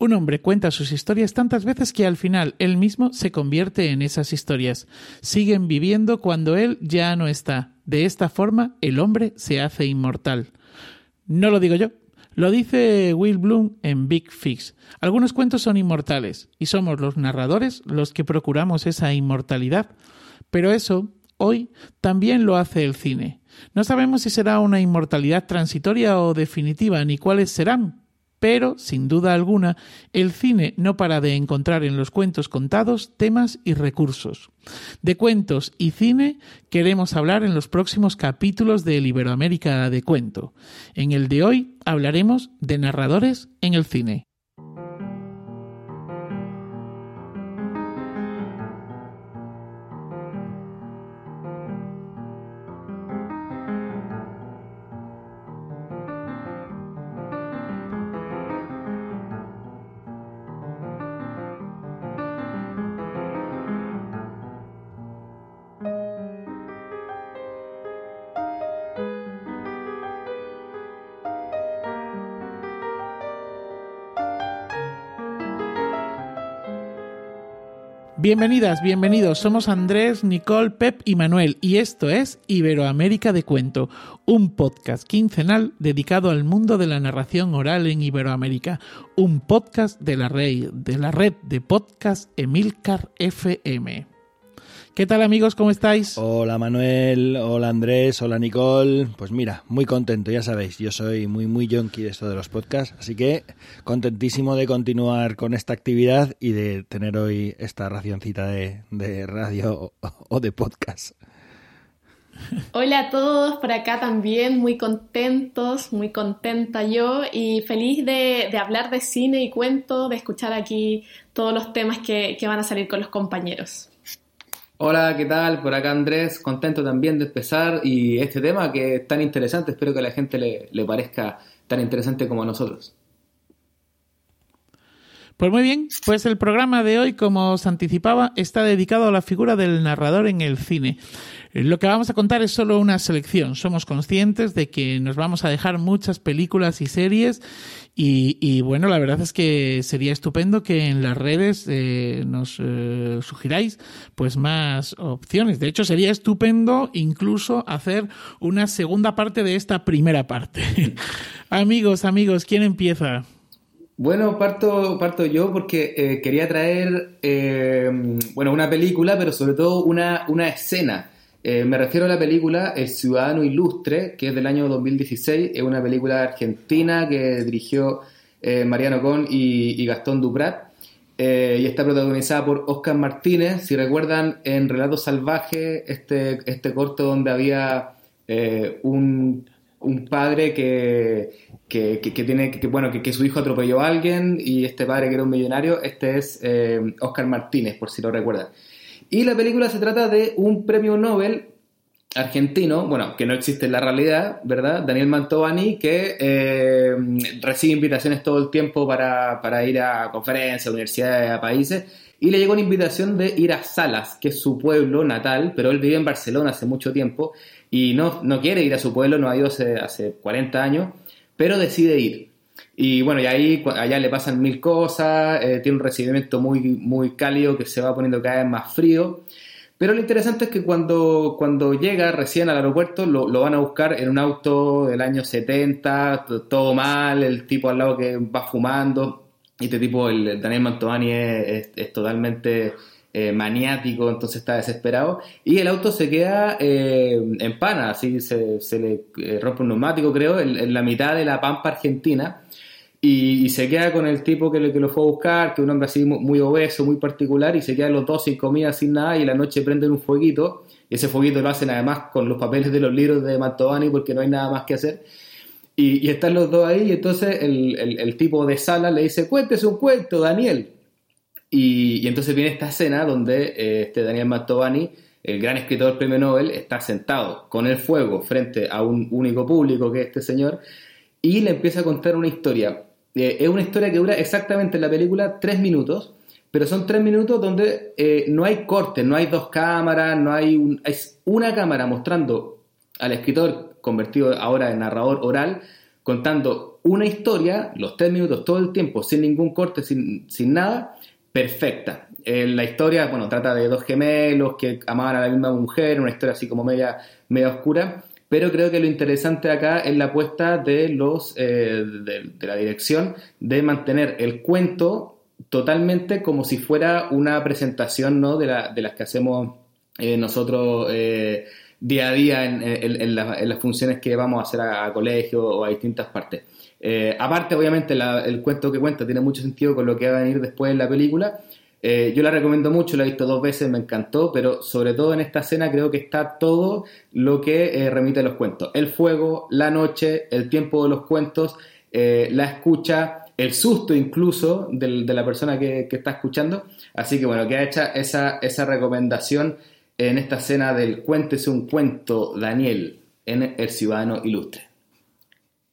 Un hombre cuenta sus historias tantas veces que al final él mismo se convierte en esas historias. Siguen viviendo cuando él ya no está. De esta forma, el hombre se hace inmortal. No lo digo yo, lo dice Will Bloom en Big Fix. Algunos cuentos son inmortales y somos los narradores los que procuramos esa inmortalidad. Pero eso, hoy, también lo hace el cine. No sabemos si será una inmortalidad transitoria o definitiva, ni cuáles serán, pero, sin duda alguna, el cine no para de encontrar en los cuentos contados temas y recursos. De cuentos y cine queremos hablar en los próximos capítulos de Iberoamérica de Cuento. En el de hoy hablaremos de narradores en el cine. Bienvenidas, bienvenidos. Somos Andrés, Nicole, Pep y Manuel y esto es Iberoamérica de Cuento, un podcast quincenal dedicado al mundo de la narración oral en Iberoamérica, un podcast de la red de, la red de podcast Emilcar FM. ¿Qué tal amigos? ¿Cómo estáis? Hola Manuel, hola Andrés, hola Nicole. Pues mira, muy contento, ya sabéis, yo soy muy muy junkie de esto de los podcasts, así que contentísimo de continuar con esta actividad y de tener hoy esta racioncita de, radio o, de podcast. Hola a todos, por acá también muy contentos, muy contenta yo y feliz de, hablar de cine y cuento, de escuchar aquí todos los temas que van a salir con los compañeros. Hola, ¿qué tal? Por acá Andrés, contento también de empezar y este tema que es tan interesante, espero que a la gente le, le parezca tan interesante como a nosotros. Pues muy bien, pues el programa de hoy, como os anticipaba, está dedicado a la figura del narrador en el cine. Eh, lo que vamos a contar es solo una selección. Somos conscientes de que nos vamos a dejar muchas películas y series y, bueno, la verdad es que sería estupendo que en las redes eh, nos eh, sugiráis pues más opciones. De hecho, sería estupendo incluso hacer una segunda parte de esta primera parte. amigos, amigos, ¿quién empieza? Bueno, parto, parto yo porque quería traer, bueno, una película, pero sobre todo una, una escena. Eh, me refiero a la película El Ciudadano Ilustre, que es del año 2016. Es una película argentina que dirigió eh, Mariano Con y, Gastón Duprat. Eh, y está protagonizada por Oscar Martínez. Si recuerdan, en Relato Salvaje, este, este corto donde había un, padre que, tiene que, bueno que, su hijo atropelló a alguien y este padre que era un millonario, este es Oscar Martínez, por si lo recuerdan. Y la película se trata de un premio Nobel argentino, bueno, que no existe en la realidad, ¿verdad? Daniel Mantovani, que eh, recibe invitaciones todo el tiempo para, ir a conferencias, universidades, a países, y le llegó una invitación de ir a Salas, que es su pueblo natal, pero él vive en Barcelona hace mucho tiempo y no, no quiere ir a su pueblo, no ha ido hace, hace 40 años, pero decide ir. Y bueno, y ahí allá le pasan mil cosas, eh, tiene un recibimiento muy, muy cálido que se va poniendo cada vez más frío. Pero lo interesante es que cuando, cuando llega recién al aeropuerto lo, van a buscar en un auto del año 70, todo mal, el tipo al lado que va fumando. Y este tipo, el Daniel Mantovani, es, totalmente eh, maniático, entonces está desesperado. Y el auto se queda eh, en pana, así se, se le rompe un neumático, creo, en la mitad de la pampa argentina. Y, se queda con el tipo que, lo fue a buscar, que es un hombre así muy, obeso, muy particular, y se quedan los dos sin comida, sin nada, y la noche prenden un fueguito, y ese fueguito lo hacen además con los papeles de los libros de Mantovani porque no hay nada más que hacer. Y, están los dos ahí, y entonces el, tipo de sala le dice, cuéntese un cuento, Daniel. Y, entonces viene esta escena donde eh, este Daniel Mantovani, el gran escritor premio Nobel, está sentado con el fuego frente a un único público que es este señor, y le empieza a contar una historia. Eh, es una historia que dura exactamente en la película tres minutos, pero son tres minutos donde eh, no hay cortes, no hay dos cámaras, no hay es una cámara mostrando al escritor convertido ahora en narrador oral contando una historia, los tres minutos todo el tiempo, sin ningún corte, sin, sin nada, perfecta. Eh, la historia, bueno, trata de dos gemelos que amaban a la misma mujer, una historia así como media, media oscura, pero creo que lo interesante acá es la apuesta de, los, eh, de, la dirección de mantener el cuento totalmente como si fuera una presentación ¿no? de, la, de las que hacemos eh, nosotros día a día en, las funciones que vamos a hacer a, colegio o a distintas partes. aparte, obviamente, el cuento que cuenta tiene mucho sentido con lo que va a venir después en la película, eh, yo la recomiendo mucho, la he visto dos veces, me encantó, pero sobre todo en esta escena creo que está todo lo que eh, remite a los cuentos. El fuego, la noche, el tiempo de los cuentos, eh, la escucha, el susto incluso de la persona que, está escuchando. Así que bueno, queda hecha esa, esa recomendación en esta escena del Cuéntese un cuento, Daniel, en El Ciudadano Ilustre.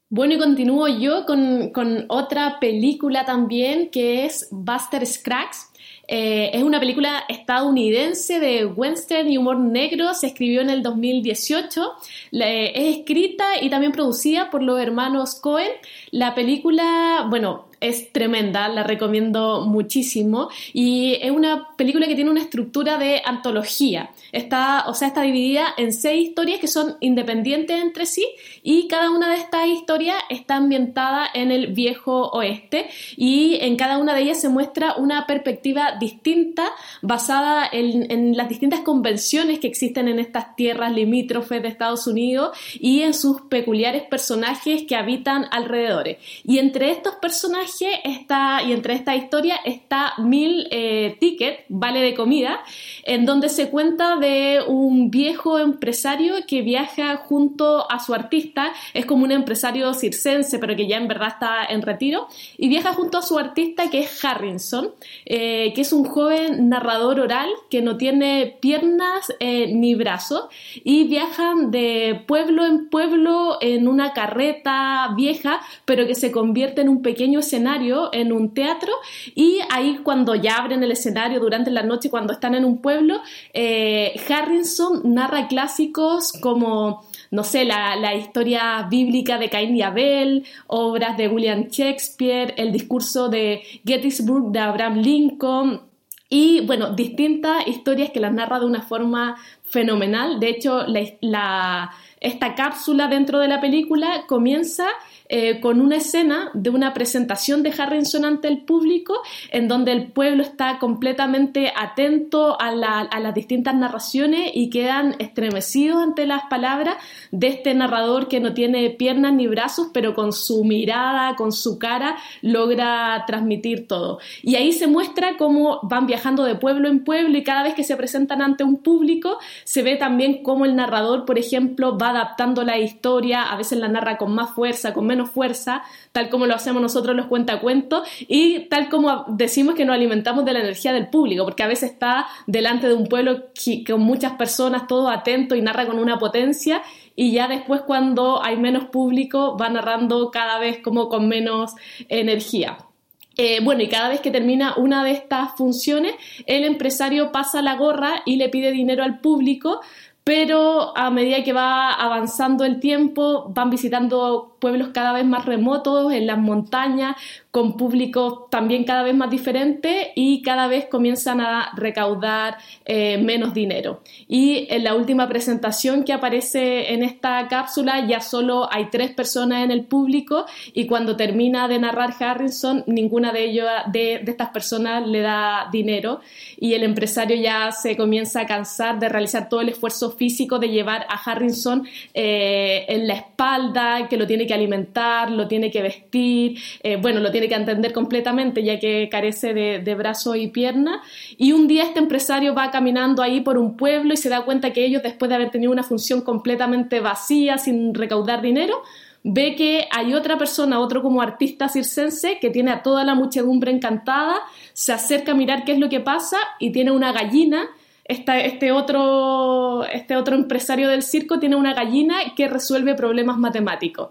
Bueno, y continúo yo con, con, otra película también que es Buster Scruggs. Eh, es una película estadounidense de western y humor negro, se escribió en el 2018, es escrita y también producida por los hermanos Cohen. La película, bueno, es tremenda, la recomiendo muchísimo y es una película que tiene una estructura de antología. Está, o sea, está dividida en seis historias que son independientes entre sí y cada una de estas historias está ambientada en el viejo oeste y en cada una de ellas se muestra una perspectiva distinta basada en, en las distintas convenciones que existen en estas tierras limítrofes de Estados Unidos y en sus peculiares personajes que habitan alrededor. Y entre estos personajes está, y entre esta historia está Mil eh, Ticket, vale de comida, en donde se cuenta de un viejo empresario que viaja junto a su artista, es como un empresario circense, pero que ya en verdad está en retiro, y viaja junto a su artista que es Harrison, eh, que es un joven narrador oral que no tiene piernas eh, ni brazos, y viajan de pueblo en pueblo en una carreta vieja, pero que se convierte en un pequeño escenario en un teatro y ahí cuando ya abren el escenario durante la noche, cuando están en un pueblo, eh, Harrison narra clásicos como no sé, la, la, historia bíblica de Caín y Abel, obras de William Shakespeare, el discurso de Gettysburg de Abraham Lincoln y, bueno, distintas historias que las narra de una forma fenomenal. De hecho, la, esta cápsula dentro de la película comienza eh, con una escena de una presentación de Harrison ante el público, en donde el pueblo está completamente atento a, las distintas narraciones y quedan estremecidos ante las palabras de este narrador que no tiene piernas ni brazos, pero con su mirada, con su cara, logra transmitir todo. Y ahí se muestra cómo van viajando de pueblo en pueblo y cada vez que se presentan ante un público, se ve también cómo el narrador, por ejemplo, va adaptando la historia, a veces la narra con más fuerza, con menos fuerza, tal como lo hacemos nosotros los cuentacuentos y tal como decimos que nos alimentamos de la energía del público, porque a veces está delante de un pueblo con muchas personas, todo atento y narra con una potencia y ya después cuando hay menos público va narrando cada vez como con menos energía. Eh, bueno, y cada vez que termina una de estas funciones, el empresario pasa la gorra y le pide dinero al público pero a medida que va avanzando el tiempo van visitando pueblos cada vez más remotos en las montañas con público también cada vez más diferente y cada vez comienzan a recaudar eh, menos dinero. Y en la última presentación que aparece en esta cápsula ya solo hay tres personas en el público y cuando termina de narrar Harrison, ninguna de, ellos, de, estas personas le da dinero y el empresario ya se comienza a cansar de realizar todo el esfuerzo físico de llevar a Harrison eh, en la espalda, que lo tiene que alimentar, lo tiene que vestir, eh, bueno, lo tiene que entender completamente ya que carece de, de brazo y pierna. Y un día este empresario va caminando ahí por un pueblo y se da cuenta que ellos, después de haber tenido una función completamente vacía, sin recaudar dinero, ve que hay otra persona, otro como artista circense, que tiene a toda la muchedumbre encantada, se acerca a mirar qué es lo que pasa y tiene una gallina. este, otro, este otro empresario del circo tiene una gallina que resuelve problemas matemáticos.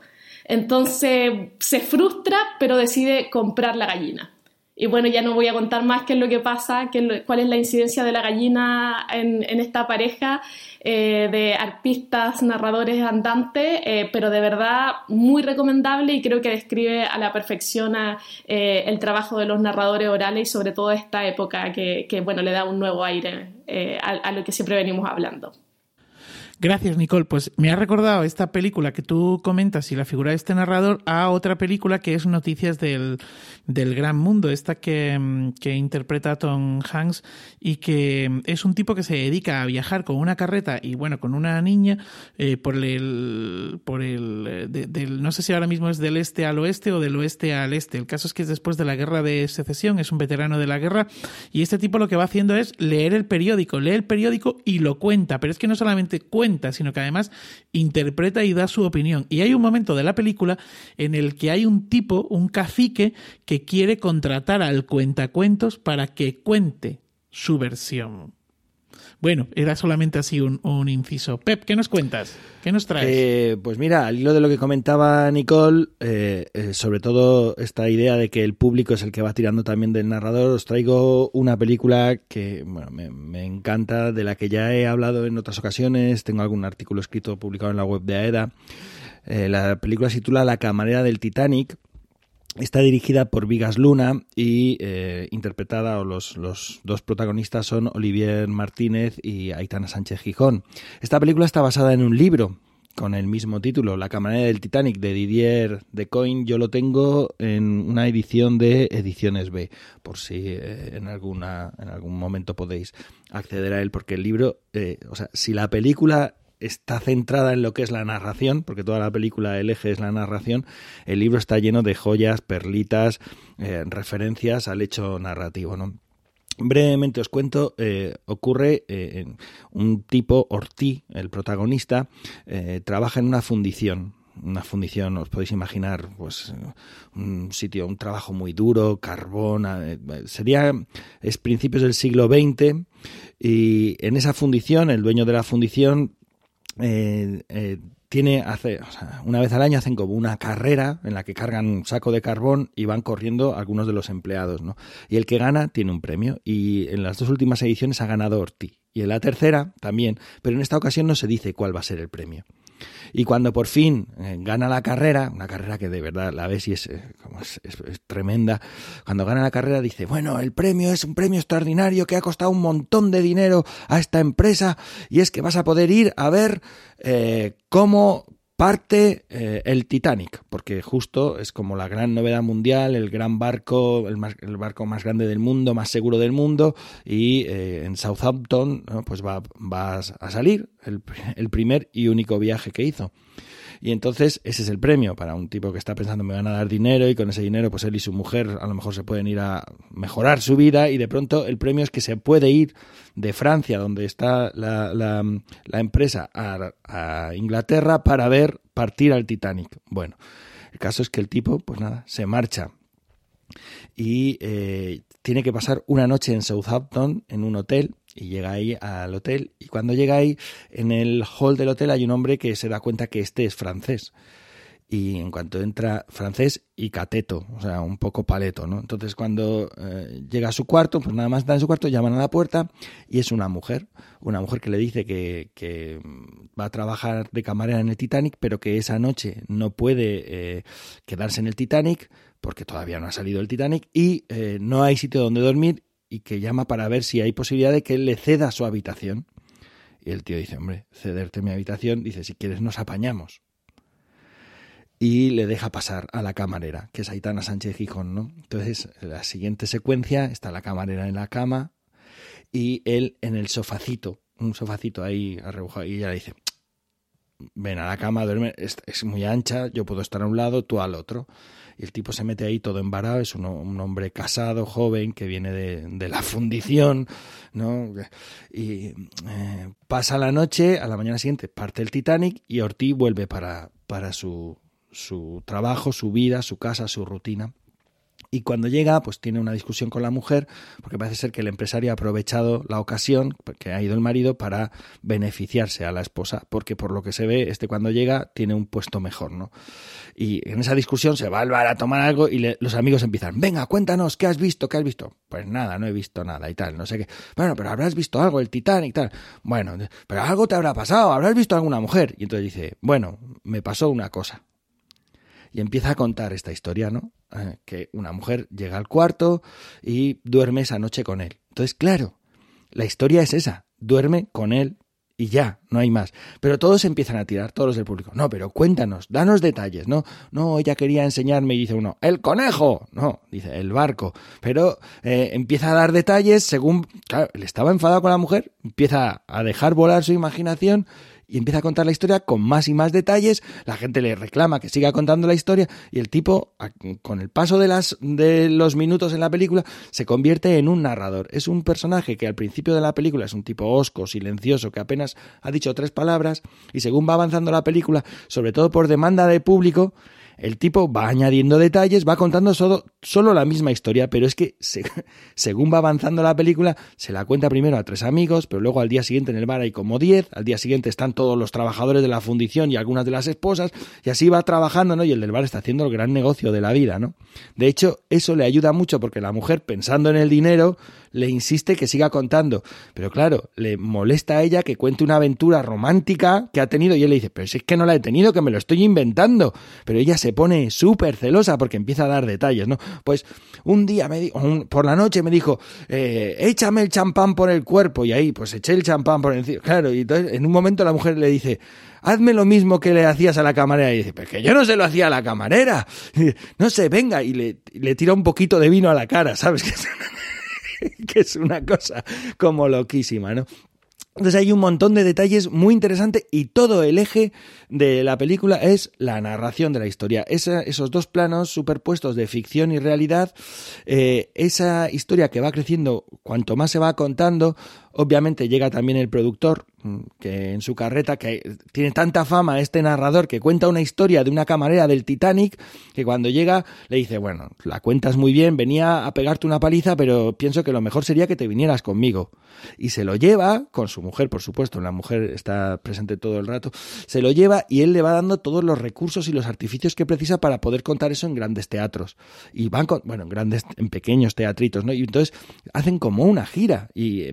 Entonces se frustra, pero decide comprar la gallina. y bueno, ya no voy a contar más qué es lo que pasa, qué cuál es la incidencia de la gallina en, esta pareja eh, de artistas, narradores andantes, eh, pero de verdad muy recomendable y creo que describe a la perfección eh, el trabajo de los narradores orales y sobre todo esta época que, bueno, le da un nuevo aire a lo que siempre venimos hablando. Gracias, Nicole. Pues me ha recordado esta película que tú comentas y la figura de este narrador a otra película que es Noticias del, del Gran Mundo, esta que, mm, que, interpreta Tom Hanks y que mm, es un tipo que se dedica a viajar con una carreta y bueno, con una niña eh, por el, por el, eh, del, no sé si ahora mismo es del este al oeste o del oeste al este. El caso es que es después de la guerra de secesión, es un veterano de la guerra y este tipo lo que va haciendo es leer el periódico, lee el periódico y lo cuenta, pero es que no solamente cuenta, sino que además interpreta y da su opinión. Y hay un momento de la película en el que hay un tipo, un cacique, que quiere contratar al cuentacuentos para que cuente su versión. Bueno, era solamente así un, inciso. Pep, ¿qué nos cuentas? ¿Qué nos traes? Eh, pues mira, al hilo de lo que comentaba Nicole, eh, eh, sobre todo esta idea de que el público es el que va tirando también del narrador, os traigo una película que me, me encanta, de la que ya he hablado en otras ocasiones, tengo algún artículo escrito publicado en la web de AEDA. la película se titula La camarera del Titanic Está dirigida por Vigas Luna y eh, interpretada, o los, los, dos protagonistas son Olivier Martínez y Aitana Sánchez Gijón. Esta película está basada en un libro con el mismo título, La camarera del Titanic, de Didier de Coin. Yo lo tengo en una edición de Ediciones B, por si eh, en, alguna, en algún momento podéis acceder a él, porque el libro, eh, o sea, si la película está centrada en lo que es la narración, porque toda la película, el eje es la narración, el libro está lleno de joyas, perlitas, eh, referencias al hecho narrativo, ¿no? Brevemente os cuento, eh, ocurre eh, un tipo, Ortí, el protagonista, trabaja en una fundición, una fundición, os podéis imaginar, pues un sitio, un trabajo muy duro, carbón, sería, es principios del siglo XX y en esa fundición, el dueño de la fundición eh, eh, tiene hace una vez al año hacen como una carrera en la que cargan un saco de carbón y van corriendo algunos de los empleados, ¿no? Y el que gana tiene un premio y en las dos últimas ediciones ha ganado Ortiz y en la tercera también, pero en esta ocasión no se dice cuál va a ser el premio. Y cuando por fin eh, gana la carrera, una carrera que de verdad la ves y es, eh, es, tremenda, cuando gana la carrera dice, bueno, el premio es un premio extraordinario que ha costado un montón de dinero a esta empresa y es que vas a poder ir a ver eh, cómo parte eh, el Titanic, porque justo es como la gran novedad mundial, el gran barco, el, barco más grande del mundo, más seguro del mundo, y eh, en Southampton pues va, va, a salir el, el primer y único viaje que hizo. Y entonces ese es el premio para un tipo que está pensando me van a dar dinero y con ese dinero pues él y su mujer a lo mejor se pueden ir a mejorar su vida y de pronto el premio es que se puede ir de Francia, donde está la, la, empresa, a, a Inglaterra para ver partir al Titanic. Bueno, el caso es que el tipo pues nada, se marcha y eh, tiene que pasar una noche en Southampton en un hotel y llega ahí al hotel. Y cuando llega ahí en el hall del hotel hay un hombre que se da cuenta que este es francés. Y en cuanto entra francés y cateto, o sea, un poco paleto, ¿no? Entonces cuando eh, llega a su cuarto, pues nada más está en su cuarto, llaman a la puerta y es una mujer, una mujer que le dice que, que va a trabajar de camarera en el Titanic, pero que esa noche no puede eh, quedarse en el Titanic porque todavía no ha salido el Titanic y eh, no hay sitio donde dormir y que llama para ver si hay posibilidad de que él le ceda su habitación. Y el tío dice, hombre, cederte mi habitación, dice, si quieres nos apañamos. Y le deja pasar a la camarera, que es Aitana Sánchez Gijón, ¿no? Entonces, la siguiente secuencia está la camarera en la cama y él en el sofacito, un sofacito ahí arrebujado, y ella le dice, ven a la cama, duerme, es, es muy ancha, yo puedo estar a un lado, tú al otro y el tipo se mete ahí todo embarado, es un, hombre casado, joven, que viene de, la fundición, ¿no? Y eh, pasa la noche, a la mañana siguiente parte el Titanic y Ortiz vuelve para, para su, su trabajo, su vida, su casa, su rutina. Y cuando llega, pues tiene una discusión con la mujer, porque parece ser que el empresario ha aprovechado la ocasión que ha ido el marido para beneficiarse a la esposa, porque por lo que se ve, este cuando llega tiene un puesto mejor, ¿no? Y en esa discusión se va al bar a tomar algo y los amigos empiezan, venga, cuéntanos, ¿qué has visto? ¿Qué has visto? Pues nada, no he visto nada y tal, no sé qué. Bueno, pero habrás visto algo, el Titanic y tal. Bueno, pero algo te habrá pasado, habrás visto alguna mujer. Y entonces dice, bueno, me pasó una cosa. Y empieza a contar esta historia, ¿no? Eh, que una mujer llega al cuarto y duerme esa noche con él. Entonces, claro, la historia es esa, duerme con él y ya, no hay más. Pero todos empiezan a tirar, todos los del público. No, pero cuéntanos, danos detalles, ¿no? No, ella quería enseñarme y dice uno, el conejo. No, dice, el barco. Pero eh, empieza a dar detalles según, claro, él estaba enfadado con la mujer, empieza a dejar volar su imaginación y empieza a contar la historia con más y más detalles, la gente le reclama que siga contando la historia y el tipo, con el paso de, las, de los minutos en la película, se convierte en un narrador. Es un personaje que al principio de la película es un tipo osco, silencioso, que apenas ha dicho tres palabras y según va avanzando la película, sobre todo por demanda de público, el tipo va añadiendo detalles, va contando solo, solo la misma historia, pero es que según va avanzando la película, se la cuenta primero a tres amigos, pero luego al día siguiente en el bar hay como diez, al día siguiente están todos los trabajadores de la fundición y algunas de las esposas, y así va trabajando, ¿no? Y el del bar está haciendo el gran negocio de la vida, ¿no? De hecho, eso le ayuda mucho porque la mujer, pensando en el dinero, le insiste que siga contando. Pero claro, le molesta a ella que cuente una aventura romántica que ha tenido y él le dice, pero si es que no la he tenido, que me lo estoy inventando. Pero ella se pone súper celosa porque empieza a dar detalles, ¿no? Pues un día me dijo, por la noche me dijo, eh, échame el champán por el cuerpo y ahí pues eché el champán por encima. Claro, y entonces en un momento la mujer le dice, hazme lo mismo que le hacías a la camarera. Y dice, pero que yo no se lo hacía a la camarera. no sé, venga, y le, le tira un poquito de vino a la cara, ¿sabes? que es una cosa como loquísima, ¿no? Entonces hay un montón de detalles muy interesantes y todo el eje de la película es la narración de la historia. esos dos planos superpuestos de ficción y realidad, eh, esa historia que va creciendo cuanto más se va contando, obviamente llega también el productor, mm, que en su carreta, que tiene tanta fama este narrador que cuenta una historia de una camarera del Titanic, que cuando llega le dice, bueno, la cuentas muy bien, venía a pegarte una paliza, pero pienso que lo mejor sería que te vinieras conmigo. Y se lo lleva con su mujer, por supuesto, la mujer está presente todo el rato, se lo lleva y él le va dando todos los recursos y los artificios que precisa para poder contar eso en grandes teatros. Y van con, bueno, en grandes, en pequeños teatritos, ¿no? Y entonces hacen como una gira y,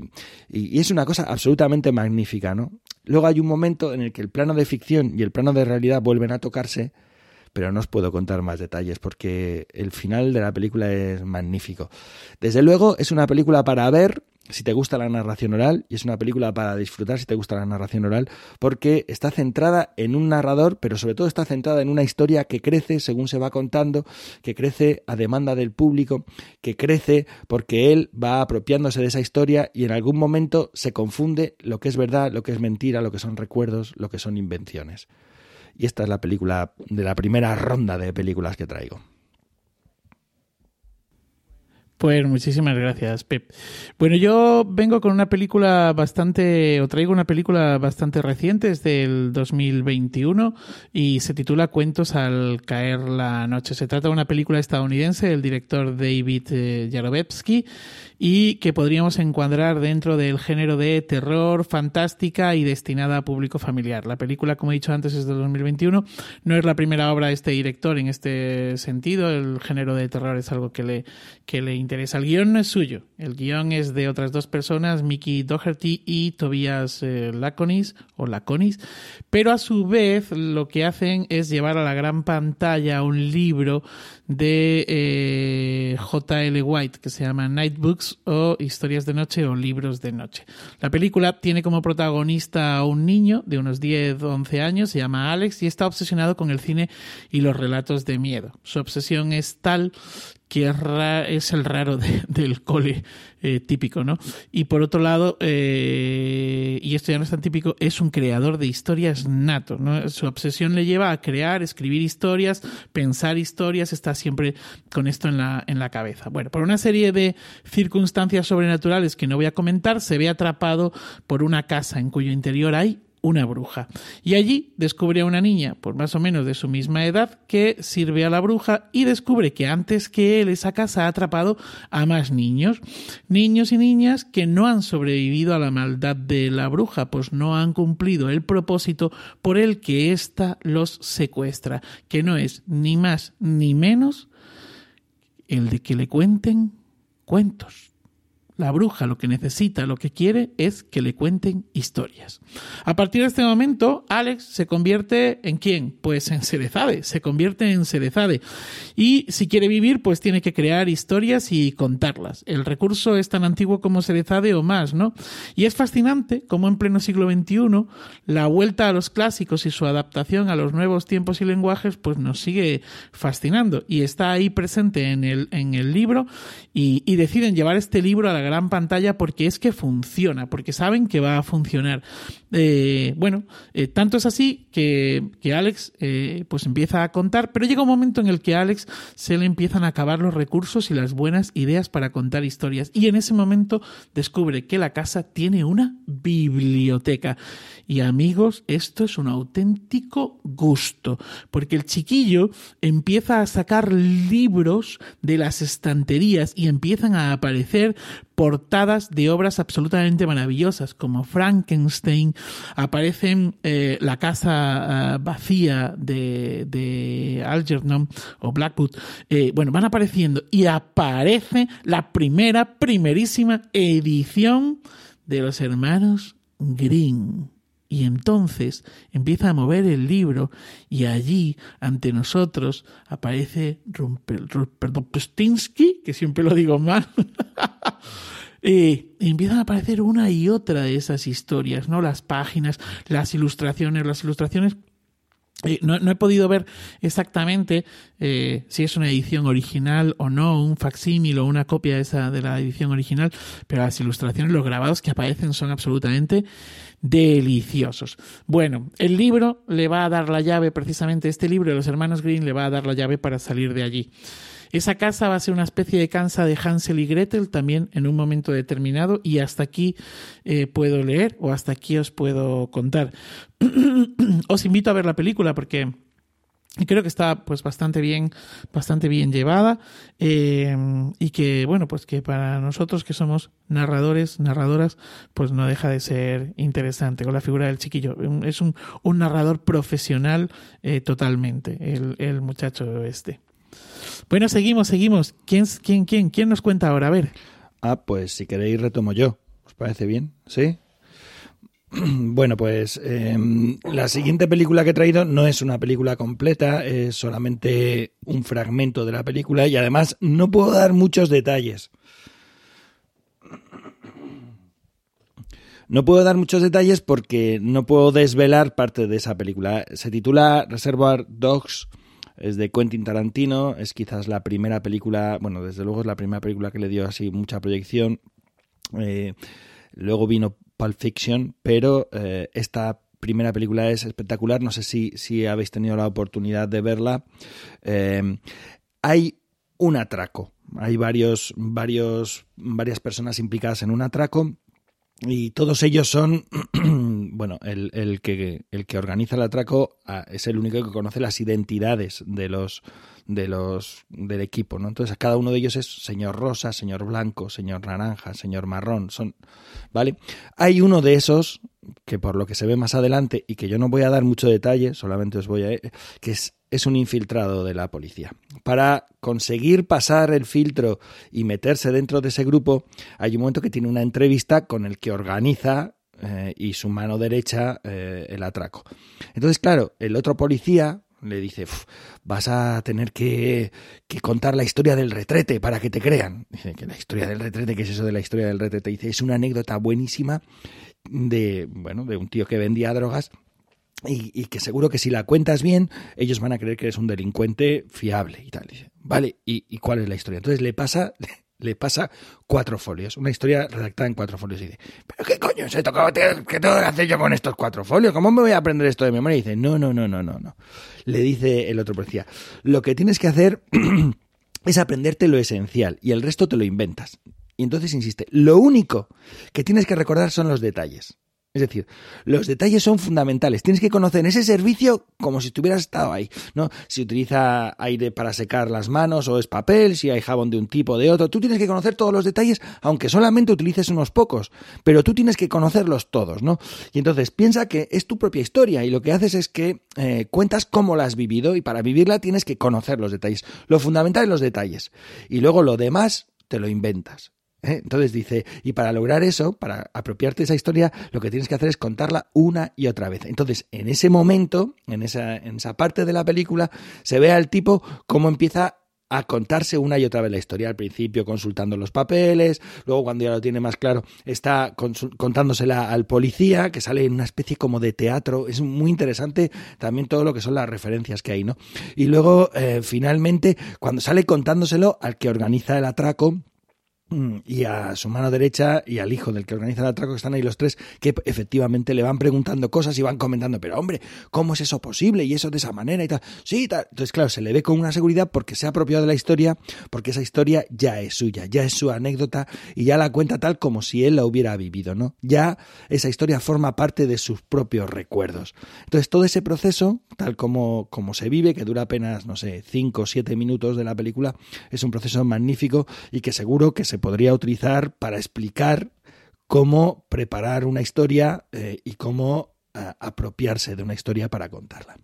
y, es una cosa absolutamente magnífica, ¿no? Luego hay un momento en el que el plano de ficción y el plano de realidad vuelven a tocarse pero no os puedo contar más detalles porque el final de la película es magnífico. Desde luego es una película para ver si te gusta la narración oral y es una película para disfrutar si te gusta la narración oral porque está centrada en un narrador pero sobre todo está centrada en una historia que crece según se va contando que crece a demanda del público que crece porque él va apropiándose de esa historia y en algún momento se confunde lo que es verdad lo que es mentira lo que son recuerdos lo que son invenciones y esta es la película de la primera ronda de películas que traigo pues muchísimas gracias, Pep. Bueno, yo vengo con una película bastante, o traigo una película bastante reciente, es del 2021 y se titula Cuentos al caer la noche. Se trata de una película estadounidense del director David eh, Yarovetsky y que podríamos encuadrar dentro del género de terror, fantástica y destinada a público familiar. La película, como he dicho antes, es del 2021. No es la primera obra de este director en este sentido. El género de terror es algo que le, que le interesa. El guion no es suyo. El guion es de otras dos personas, Mickey Doherty y Tobias eh, Laconis o Laconis. Pero a su vez lo que hacen es llevar a la gran pantalla un libro de eh, J.L. White que se llama Night Books o Historias de Noche o Libros de Noche. La película tiene como protagonista a un niño de unos 10 o 11 años, se llama Alex y está obsesionado con el cine y los relatos de miedo. Su obsesión es tal que es, el raro del cole eh, típico, ¿no? Y por otro lado, eh, y esto ya no es tan típico, es un creador de historias nato, ¿no? Su obsesión le lleva a crear, escribir historias, pensar historias, está siempre con esto en la, en la cabeza. Bueno, por una serie de circunstancias sobrenaturales que no voy a comentar, se ve atrapado por una casa en cuyo interior hay una bruja. Y allí descubre a una niña, por más o menos de su misma edad, que sirve a la bruja y descubre que antes que él esa casa ha atrapado a más niños. Niños y niñas que no han sobrevivido a la maldad de la bruja, pues no han cumplido el propósito por el que ésta los secuestra, que no es ni más ni menos el de que le cuenten cuentos. La bruja lo que necesita, lo que quiere es que le cuenten historias. A partir de este momento, Alex se convierte en quién? Pues en Cerezade, se convierte en Cerezade. Y si quiere vivir, pues tiene que crear historias y contarlas. El recurso es tan antiguo como Cerezade o más, ¿no? Y es fascinante cómo en pleno siglo XXI la vuelta a los clásicos y su adaptación a los nuevos tiempos y lenguajes, pues nos sigue fascinando. Y está ahí presente en el, en el libro y, y deciden llevar este libro a la gran pantalla porque es que funciona, porque saben que va a funcionar. Eh, bueno, eh, tanto es así que, que Alex eh, pues empieza a contar, pero llega un momento en el que a Alex se le empiezan a acabar los recursos y las buenas ideas para contar historias. Y en ese momento descubre que la casa tiene una biblioteca. Y amigos, esto es un auténtico gusto, porque el chiquillo empieza a sacar libros de las estanterías y empiezan a aparecer portadas de obras absolutamente maravillosas, como Frankenstein, aparecen eh, La casa uh, vacía de, Algernon o Blackwood, eh, bueno, van apareciendo y aparece la primera, primerísima edición de los hermanos Green. Y entonces empieza a mover el libro y allí, ante nosotros, aparece Rumpelstiltskin, que siempre lo digo mal, eh, empiezan a aparecer una y otra de esas historias, ¿no? Las páginas, las ilustraciones, las ilustraciones eh, no, no, he podido ver exactamente eh, si es una edición original o no, un facsímil o una copia esa, de la edición original, pero las ilustraciones, los grabados que aparecen son absolutamente deliciosos. Bueno, el libro le va a dar la llave, precisamente este libro de los hermanos Green le va a dar la llave para salir de allí. Esa casa va a ser una especie de casa de Hansel y Gretel también en un momento determinado y hasta aquí eh, puedo leer o hasta aquí os puedo contar. os invito a ver la película porque creo que está pues bastante bien bastante bien llevada eh, y que bueno pues que para nosotros que somos narradores narradoras pues no deja de ser interesante con la figura del chiquillo es un, narrador profesional eh, totalmente el, el muchacho este bueno, seguimos, seguimos. ¿Quién, quién, quién, quién nos cuenta ahora? A ver. Ah, pues si queréis retomo yo. ¿Os parece bien? ¿Sí? Bueno, pues eh, la siguiente película que he traído no es una película completa, es solamente un fragmento de la película y además no puedo dar muchos detalles. No puedo dar muchos detalles porque no puedo desvelar parte de esa película. Se titula Reservoir Dogs es de Quentin Tarantino, es quizás la primera película, bueno, desde luego es la primera película que le dio así mucha proyección. Eh, luego vino Pulp Fiction, pero eh, esta primera película es espectacular, no sé si, si habéis tenido la oportunidad de verla. Eh, hay un atraco, hay varios, varios, varias personas implicadas en un atraco y todos ellos son, bueno, el, que, el que organiza el atraco ah, es el único que conoce las identidades de los, de los, del equipo, ¿no? Entonces cada uno de ellos es señor rosa, señor blanco, señor naranja, señor marrón, son, ¿vale? Hay uno de esos que por lo que se ve más adelante y que yo no voy a dar mucho detalle, solamente os voy a, que es es un infiltrado de la policía. Para conseguir pasar el filtro y meterse dentro de ese grupo, hay un momento que tiene una entrevista con el que organiza eh, y su mano derecha eh, el atraco. Entonces, claro, el otro policía le dice, vas a tener que, que, contar la historia del retrete para que te crean. Dice, que la historia del retrete, ¿qué es eso de la historia del retrete? Dice, es una anécdota buenísima de, bueno, de un tío que vendía drogas y, que seguro que si la cuentas bien, ellos van a creer que eres un delincuente fiable y tal. vale, ¿y, cuál es la historia? Entonces le pasa, le pasa cuatro folios, una historia redactada en cuatro folios y dice, ¿pero qué coño es esto? ¿Qué tengo que hacer yo con estos cuatro folios? ¿Cómo me voy a aprender esto de memoria? Y dice, no, no, no, no, no, no. Le dice el otro policía, lo que tienes que hacer es aprenderte lo esencial y el resto te lo inventas. Y entonces insiste, lo único que tienes que recordar son los detalles. Es decir, los detalles son fundamentales. Tienes que conocer ese servicio como si estuvieras estado ahí, ¿no? Si utiliza aire para secar las manos o es papel, si hay jabón de un tipo o de otro, tú tienes que conocer todos los detalles, aunque solamente utilices unos pocos, pero tú tienes que conocerlos todos, ¿no? Y entonces piensa que es tu propia historia y lo que haces es que eh, cuentas cómo la has vivido y para vivirla tienes que conocer los detalles. Lo fundamental es los detalles y luego lo demás te lo inventas. ¿Eh? Entonces dice, y para lograr eso, para apropiarte de esa historia, lo que tienes que hacer es contarla una y otra vez. Entonces, en ese momento, en esa, en esa parte de la película, se ve al tipo cómo empieza a contarse una y otra vez la historia. Al principio consultando los papeles, luego cuando ya lo tiene más claro está contándosela al policía, que sale en una especie como de teatro. Es muy interesante también todo lo que son las referencias que hay, ¿no? Y luego, eh, finalmente, cuando sale contándoselo al que organiza el atraco, y a su mano derecha y al hijo del que organiza el atraco, que están ahí los tres, que efectivamente le van preguntando cosas y van comentando, pero hombre, ¿cómo es eso posible? Y eso de esa manera y tal. Sí, tal. Entonces, claro, se le ve con una seguridad porque se ha apropiado de la historia, porque esa historia ya es suya, ya es su anécdota y ya la cuenta tal como si él la hubiera vivido, ¿no? Ya esa historia forma parte de sus propios recuerdos. Entonces, todo ese proceso, tal como, como se vive, que dura apenas, no sé, cinco o siete minutos de la película, es un proceso magnífico y que seguro que se podría utilizar para explicar cómo preparar una historia eh, y cómo eh, apropiarse de una historia para contarla.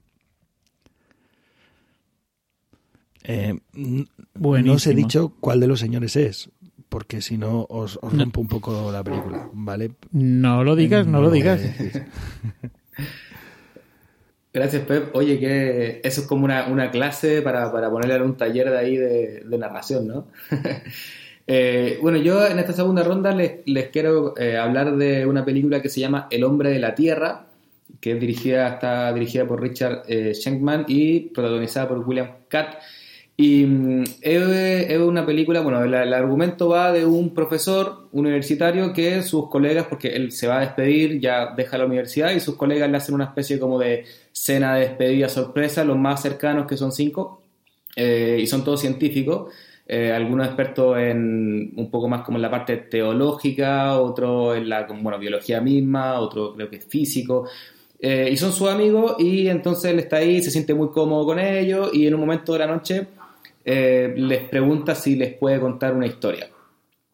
Eh, no os he dicho cuál de los señores es, porque si no os, rompo un poco la película, ¿vale? No lo digas, no, lo digas. Gracias, Pep. Oye, que eso es como una, clase para, ponerle en un taller de ahí de, de narración, ¿no? Eh, bueno, yo en esta segunda ronda les, quiero eh, hablar de una película que se llama El hombre de la tierra, que es dirigida, está dirigida por Richard eh, Schenkman y protagonizada por William Catt. Y mm, es, una película, bueno, el, argumento va de un profesor universitario que sus colegas, porque él se va a despedir, ya deja la universidad y sus colegas le hacen una especie como de cena de despedida sorpresa, los más cercanos que son cinco, y son todos científicos. Eh, algunos expertos en un poco más como en la parte teológica, otro en la bueno, biología misma, otro creo que es físico. Eh, y son sus amigos y entonces él está ahí, se siente muy cómodo con ellos y en un momento de la noche eh, les pregunta si les puede contar una historia.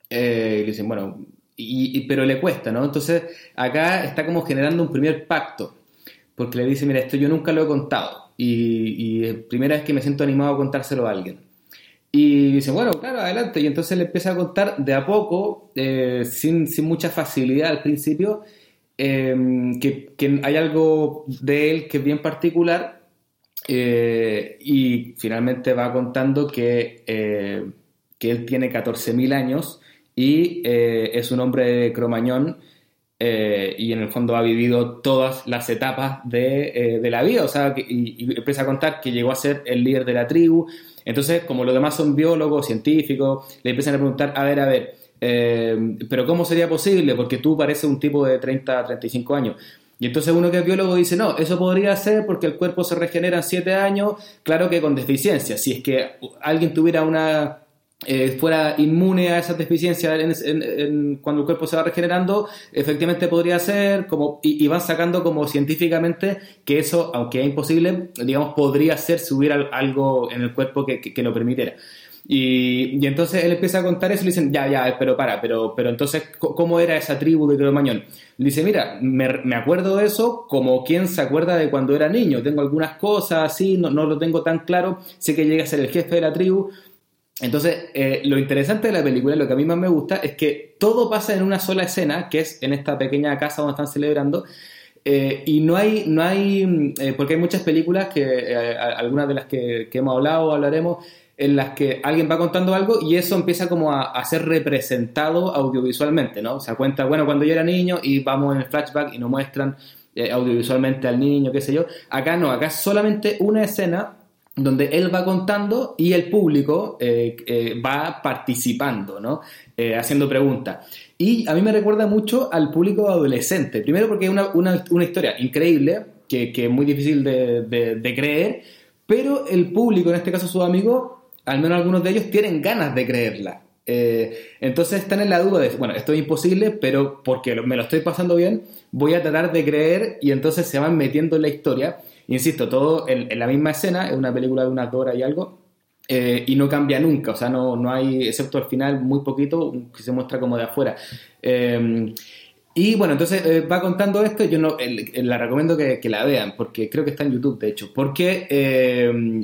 y dicen, bueno, y, pero le cuesta, ¿no? Entonces acá está como generando un primer pacto, porque le dice, mira, esto yo nunca lo he contado y, y primera vez que me siento animado a contárselo a alguien. Y dice, bueno, claro, adelante. Y entonces le empieza a contar de a poco, eh, sin, mucha facilidad al principio, em, que, hay algo de él que es bien particular. Eh, y finalmente va contando que, eh, que él tiene 14.000 años y es un hombre de Cromañón. y en el fondo ha vivido todas las etapas de, la vida, o sea, y, y, empieza a contar que llegó a ser el líder de la tribu, entonces, como los demás son biólogos, científicos, le empiezan a preguntar, a ver, a ver, eh, pero ¿cómo sería posible? Porque tú pareces un tipo de 30, 35 años. Y entonces uno que es biólogo dice, no, eso podría ser porque el cuerpo se regenera en 7 años, claro que con deficiencia. Si es que alguien tuviera una eh, fuera inmune a esas deficiencias cuando el cuerpo se va regenerando, efectivamente podría ser, como, y, van sacando como científicamente que eso, aunque es imposible, digamos, podría ser si hubiera algo en el cuerpo que, lo permitiera. Y, entonces él empieza a contar eso y le dicen, ya, ya, pero para, pero, pero entonces, ¿cómo era esa tribu de Cromañón? Le dice, mira, me, acuerdo de eso como quien se acuerda de cuando era niño. Tengo algunas cosas así, no, no lo tengo tan claro. Sé que llega a ser el jefe de la tribu, entonces, eh, lo interesante de la película, lo que a mí más me gusta, es que todo pasa en una sola escena, que es en esta pequeña casa donde están celebrando, eh, y no hay, no hay eh, porque hay muchas películas, que algunas de las que, hemos hablado o hablaremos, en las que alguien va contando algo y eso empieza como a, ser representado audiovisualmente, ¿no? O sea, cuenta, bueno, cuando yo era niño y vamos en el flashback y nos muestran audiovisualmente al niño, qué sé yo. Acá no, acá solamente una escena donde él va contando y el público eh, eh, va participando, ¿no? Eh, haciendo preguntas. Y a mí me recuerda mucho al público adolescente. Primero porque es una, historia increíble, que, es muy difícil de, creer, pero el público, en este caso sus amigos, al menos algunos de ellos, tienen ganas de creerla. Entonces están en la duda de, bueno, esto es imposible, pero porque me lo estoy pasando bien, voy a tratar de creer y entonces se van metiendo en la historia. Insisto, todo en, la misma escena, es una película de una hora y algo, eh, y no cambia nunca, o sea, no, no hay, excepto al final, muy poquito, que se muestra como de afuera. Eh, y bueno, entonces eh, va contando esto, yo no, la recomiendo que, la vean, porque creo que está en YouTube, de hecho, porque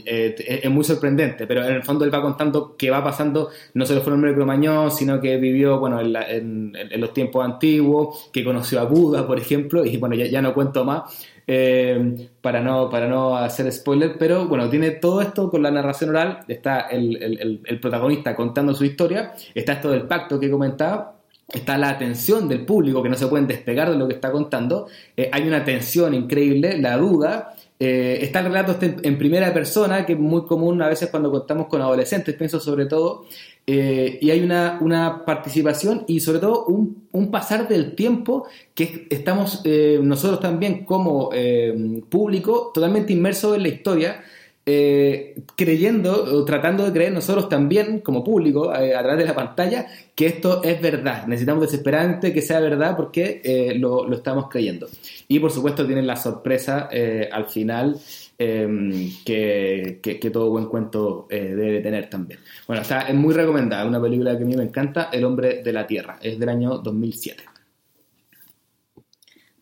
es muy sorprendente, pero en el fondo él va contando que va pasando, no solo fue un hombre cromañón, sino que vivió, bueno, en, los tiempos antiguos, que conoció a Buda, por ejemplo, y bueno, ya, no cuento más, para, no, para no hacer spoiler, pero bueno, tiene todo esto con la narración oral, está el, el protagonista contando su historia, está esto del pacto que comentaba, está la atención del público que no se pueden despegar de lo que está contando, eh, hay una tensión increíble, la duda, eh, está el relato este en primera persona, que es muy común a veces cuando contamos con adolescentes, pienso sobre todo, eh, y hay una, una, participación y sobre todo un, un pasar del tiempo que estamos nosotros también como público totalmente inmersos en la historia eh, creyendo o tratando de creer nosotros también como público eh, a través de la pantalla que esto es verdad. Necesitamos desesperante que sea verdad porque eh, lo, estamos creyendo. Y por supuesto tienen la sorpresa al final em, que, que, todo buen cuento debe tener también. Bueno, está, es muy recomendada, una película que a mí me encanta, El hombre de la tierra, es del año 2007.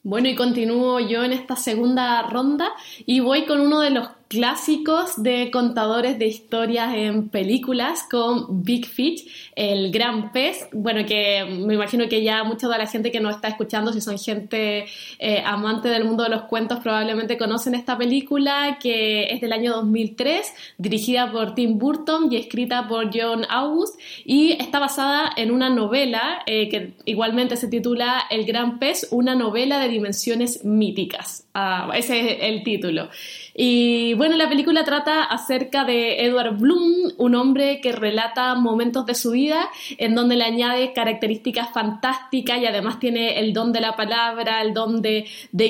Bueno, y continúo yo en esta segunda ronda y voy con uno de los clásicos de contadores de historias en películas con Big Fish, el gran pez. Bueno, que me imagino que ya mucha de la gente que nos está escuchando, si son gente eh, amante del mundo de los cuentos, probablemente conocen esta película que es del año 2003, dirigida por Tim Burton y escrita por John August y está basada en una novela eh, que igualmente se titula El gran pez, una novela de dimensiones míticas. Ah, ese es el título. Y bueno, la película trata acerca de Edward Bloom, un hombre que relata momentos de su vida en donde le añade características fantásticas y además tiene el don de la palabra, el don de,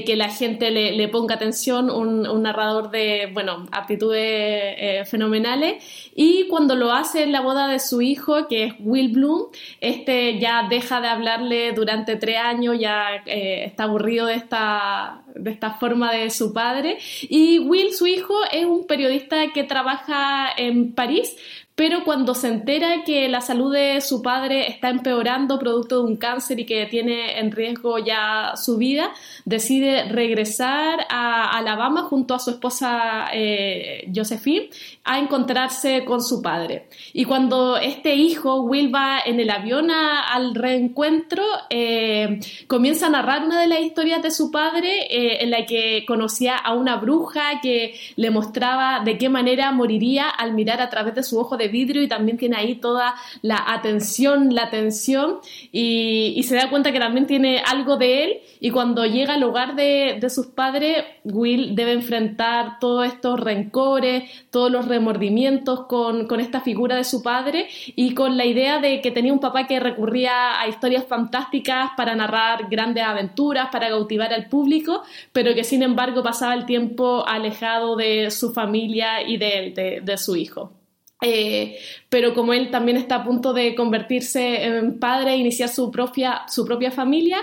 que la gente le, ponga atención, un, narrador de, bueno, aptitudes eh, fenomenales. Y cuando lo hace en la boda de su hijo, que es Will Bloom, este ya deja de hablarle durante tres años, ya eh, está aburrido de esta, de esta forma de su padre. Y Will, su hijo, es un periodista que trabaja en París, pero cuando se entera que la salud de su padre está empeorando producto de un cáncer y que tiene en riesgo ya su vida, decide regresar a Alabama junto a su esposa eh, Josephine a encontrarse con su padre. Y cuando este hijo, Will, va en el avión al reencuentro, eh, comienza a narrar una de las historias de su padre eh, en la que conocía a una bruja que le mostraba de qué manera moriría al mirar a través de su ojo de vidrio y también tiene ahí toda la atención, la atención y, se da cuenta que también tiene algo de él y cuando llega al hogar de, sus padres, Will debe enfrentar todos estos rencores, todos los remordimientos con, con esta figura de su padre y con la idea de que tenía un papá que recurría a historias fantásticas para narrar grandes aventuras, para cautivar al público, pero que sin embargo pasaba el tiempo alejado de su familia y de, de su hijo. Eh, pero como él también está a punto de convertirse en padre e iniciar su propia, su propia familia,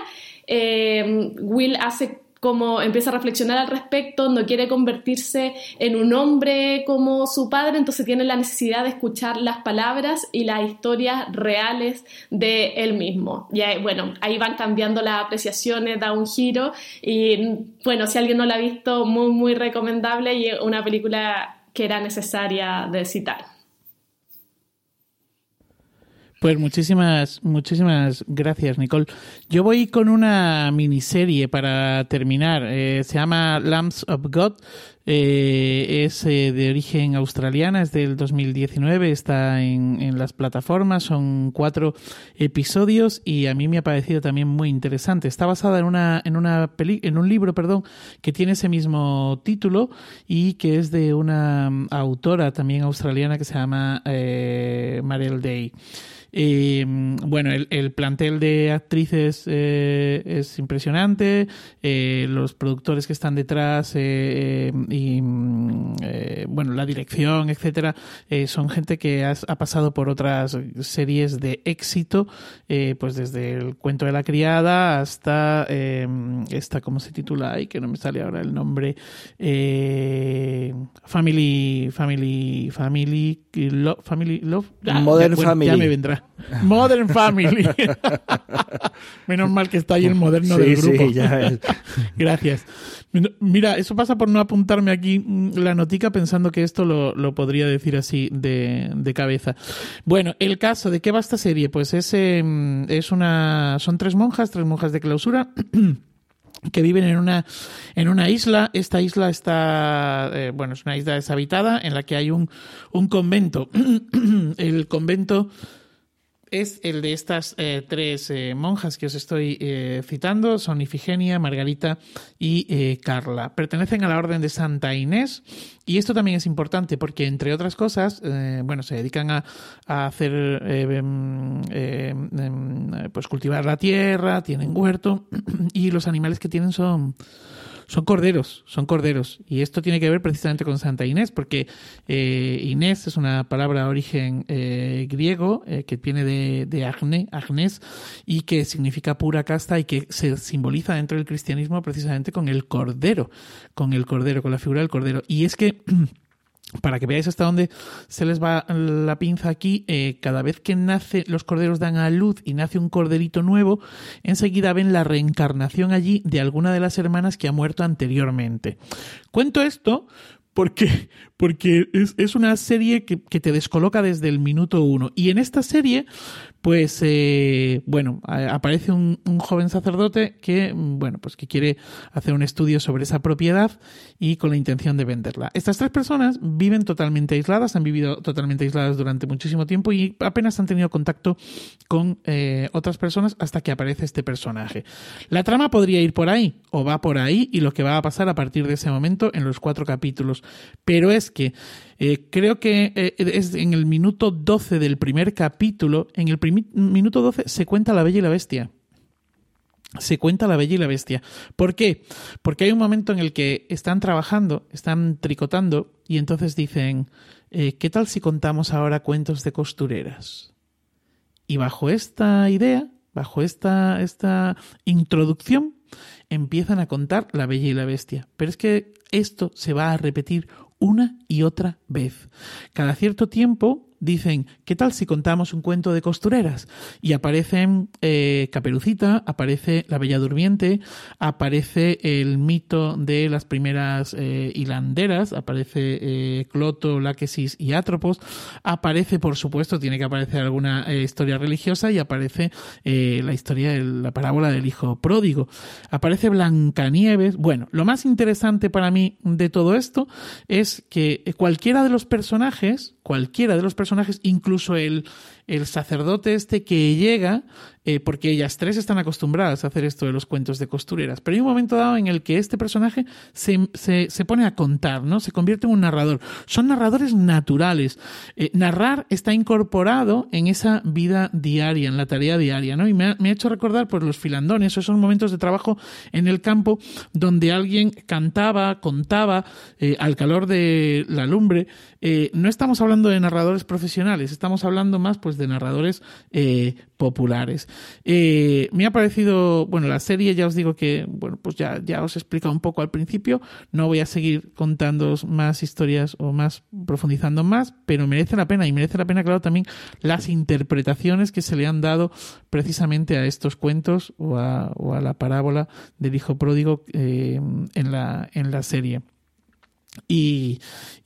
eh, Will hace como empieza a reflexionar al respecto, no quiere convertirse en un hombre como su padre, entonces tiene la necesidad de escuchar las palabras y las historias reales de él mismo. Y bueno, ahí van cambiando las apreciaciones, da un giro y bueno, si alguien no la ha visto, muy, muy recomendable y una película que era necesaria de citar. Pues muchísimas, muchísimas gracias, Nicole. Yo voy con una miniserie para terminar. Eh, se llama Lambs of God. Eh, es eh, de origen australiana, es del 2019, está en, en, las plataformas, son cuatro episodios y a mí me ha parecido también muy interesante. Está basada en una, en una peli, en un libro, perdón, que tiene ese mismo título y que es de una autora también australiana que se llama eh, Mariel Day. Eh, bueno, el, plantel de actrices es impresionante, los productores que están detrás mm, bueno, la dirección, etcétera, son gente que ha pasado por otras series de éxito, pues desde el cuento de la criada hasta esta, ¿cómo se titula? Ay, que no me sale ahora el nombre. Family, Family, Family, Family Love. Ah, Modern Family. Ya me vendrá. Modern Family. Menos mal que está ahí el moderno del grupo. Sí, ya es. Gracias. Mira, eso pasa por no apuntarme aquí la notica pensando que esto lo, podría decir así de, de, cabeza. Bueno, el caso de qué va esta serie, pues es, em, es una. Son tres monjas, tres monjas de clausura. que viven en una, en una isla. Esta isla está, eh, bueno, es una isla deshabitada en la que hay un, un convento. el convento es el de estas eh, tres eh, monjas que os estoy eh, citando, son Ifigenia, Margarita y Carla. Pertenecen a la Orden de Santa Inés y esto también es importante porque, entre otras cosas, bueno, se dedican a, a hacer, em, em, pues cultivar la tierra, tienen huerto y los animales que tienen son son corderos, son corderos. Y esto tiene que ver precisamente con Santa Inés, porque eh, Inés es una palabra de origen eh, griego eh, que viene de, de Agne, Agnes, y que significa pura casta y que se simboliza dentro del cristianismo precisamente con el cordero, con el cordero, con la figura del cordero. Y es que para que veáis hasta dónde se les va la pinza aquí, eh, cada vez que nace, los corderos dan a luz y nace un corderito nuevo, enseguida ven la reencarnación allí de alguna de las hermanas que ha muerto anteriormente. Cuento esto porque, porque es, es una serie que, que, te descoloca desde el minuto uno. Y en esta serie pues eh, bueno, aparece un, joven sacerdote que, bueno, pues que quiere hacer un estudio sobre esa propiedad y con la intención de venderla. Estas tres personas viven totalmente aisladas, han vivido totalmente aisladas durante muchísimo tiempo y apenas han tenido contacto con eh, otras personas hasta que aparece este personaje. La trama podría ir por ahí o va por ahí y lo que va a pasar a partir de ese momento en los cuatro capítulos. Pero es que eh, creo que eh, es en el minuto 12 del primer capítulo, en el minuto 12 se cuenta la Bella y la Bestia. Se cuenta la Bella y la Bestia. ¿Por qué? Porque hay un momento en el que están trabajando, están tricotando y entonces dicen, eh, ¿qué tal si contamos ahora cuentos de costureras? Y bajo esta idea, bajo esta, esta introducción, empiezan a contar la Bella y la Bestia. Pero es que esto se va a repetir una y otra vez. Cada cierto tiempo dicen, ¿qué tal si contamos un cuento de costureras? Y aparecen eh, Caperucita, aparece La Bella Durmiente, aparece el mito de las primeras eh, hilanderas, aparece eh, Cloto, Láquesis y Atropos, aparece, por supuesto, tiene que aparecer alguna historia religiosa y aparece la historia de la parábola del hijo pródigo, aparece Blancanieves. Bueno, lo más interesante para mí de todo esto es que cualquiera de los personajes, cualquiera de los personajes, incluso el, el sacerdote este que llega, eh, porque ellas tres están acostumbradas a hacer esto de los cuentos de costureras, pero hay un momento dado en el que este personaje se, se, se pone a contar, ¿no? Se convierte en un narrador. Son narradores naturales. Eh, narrar está incorporado en esa vida diaria, en la tarea diaria, ¿no? Y me ha, hecho recordar pues los filandones, esos momentos de trabajo en el campo donde alguien cantaba, contaba eh, al calor de la lumbre. no estamos hablando de narradores profesionales, estamos hablando más pues de narradores eh, populares. Eh, me ha parecido, bueno, la serie ya os digo que, bueno, pues ya, ya os he explicado un poco al principio, no voy a seguir contando más historias o más profundizando más, pero merece la pena y merece la pena, claro, también las interpretaciones que se le han dado precisamente a estos cuentos o a, la parábola del hijo pródigo eh, en, la, en la serie. Y,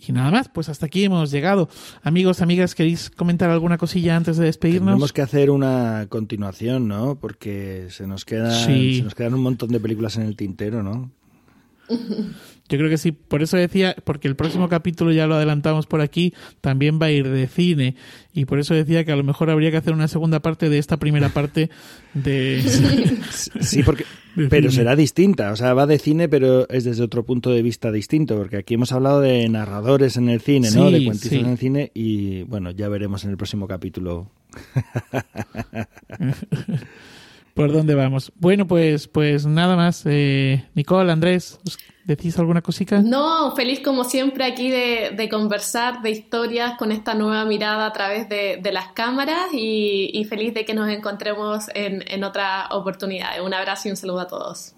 nada más, pues hasta aquí hemos llegado. Amigos, amigas, ¿queréis comentar alguna cosilla antes de despedirnos? Tenemos que hacer una continuación, ¿no? Porque se nos, quedan, se nos quedan un montón de películas en el tintero, ¿no? Yo creo que sí, por eso decía, porque el próximo capítulo ya lo adelantamos por aquí, también va a ir de cine. Y por eso decía que a lo mejor habría que hacer una segunda parte de esta primera parte de... Sí, porque pero será distinta, o sea, va de cine, pero es desde otro punto de vista distinto, porque aquí hemos hablado de narradores en el cine, ¿no? de cuentistas en el cine, y bueno, ya veremos en el próximo capítulo. ¿Por dónde vamos? Bueno, pues, pues nada más. Eh, Nicole, Andrés, ¿decís alguna cosita? No, feliz como siempre aquí de, conversar de historias con esta nueva mirada a través de, las cámaras y, feliz de que nos encontremos en, otra oportunidad. Un abrazo y un saludo a todos.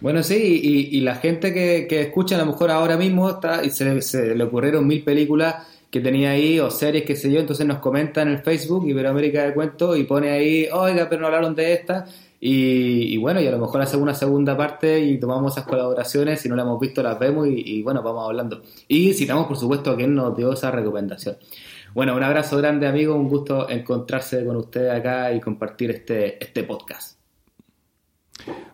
Bueno, sí, y, la gente que, escucha a lo mejor ahora mismo está, y se, se le ocurrieron mil películas que tenía ahí, o series, qué sé yo, entonces nos comenta en el Facebook Iberoamérica de Cuento y pone ahí, oiga, pero no hablaron de esta. Y, bueno, y a lo mejor hacemos una segunda parte y tomamos esas colaboraciones, si no la hemos visto las vemos y, bueno, vamos hablando. Y citamos por supuesto a quien nos dio esa recomendación. Bueno, un abrazo grande amigo, un gusto encontrarse con ustedes acá y compartir este, este podcast.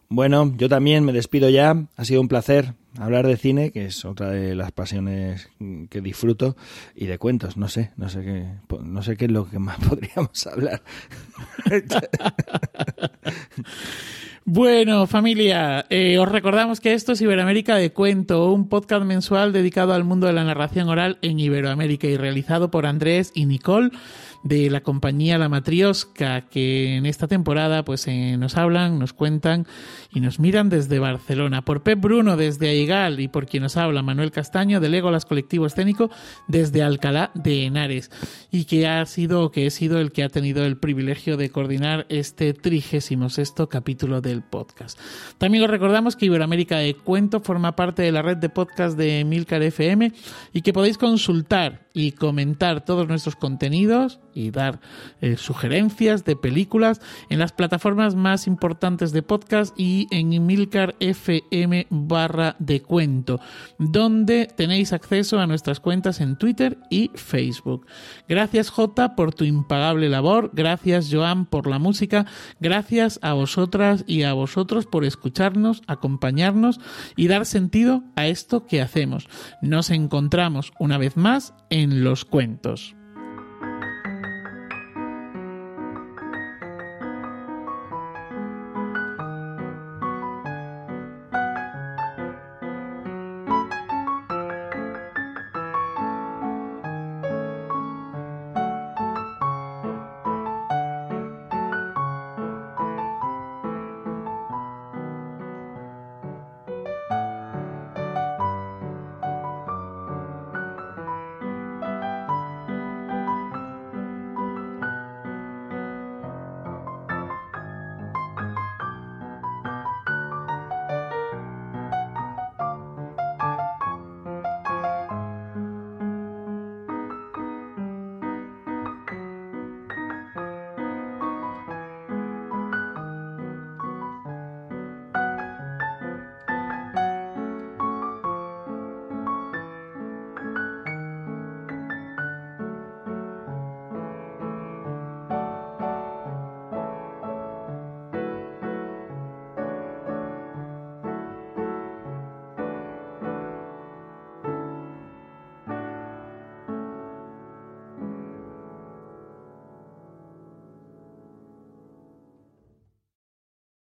Bueno, yo también me despido ya. Ha sido un placer hablar de cine, que es otra de las pasiones que disfruto, y de cuentos. No sé, no sé qué, no sé qué es lo que más podríamos hablar. Bueno, familia, eh, os recordamos que esto es Iberoamérica de Cuento, un podcast mensual dedicado al mundo de la narración oral en Iberoamérica y realizado por Andrés y Nicole de la compañía La Matriosca, que en esta temporada pues eh, nos hablan, nos cuentan y nos miran desde Barcelona. Por Pep Bruno desde Aigal y por quien nos habla Manuel Castaño del Legolas Colectivo Escénico desde Alcalá de Henares y que ha sido, que he sido el que ha tenido el privilegio de coordinar este trigésimo sexto capítulo del podcast. También os recordamos que Iberoamérica de Cuento forma parte de la red de podcast de Milcar FM y que podéis consultar y comentar todos nuestros contenidos y dar eh, sugerencias de películas en las plataformas más importantes de podcast y en Milcar FM barra de cuento, donde tenéis acceso a nuestras cuentas en Twitter y Facebook. Gracias J por tu impagable labor, gracias Joan por la música, gracias a vosotras y a vosotros por escucharnos, acompañarnos y dar sentido a esto que hacemos. Nos encontramos una vez más en los cuentos.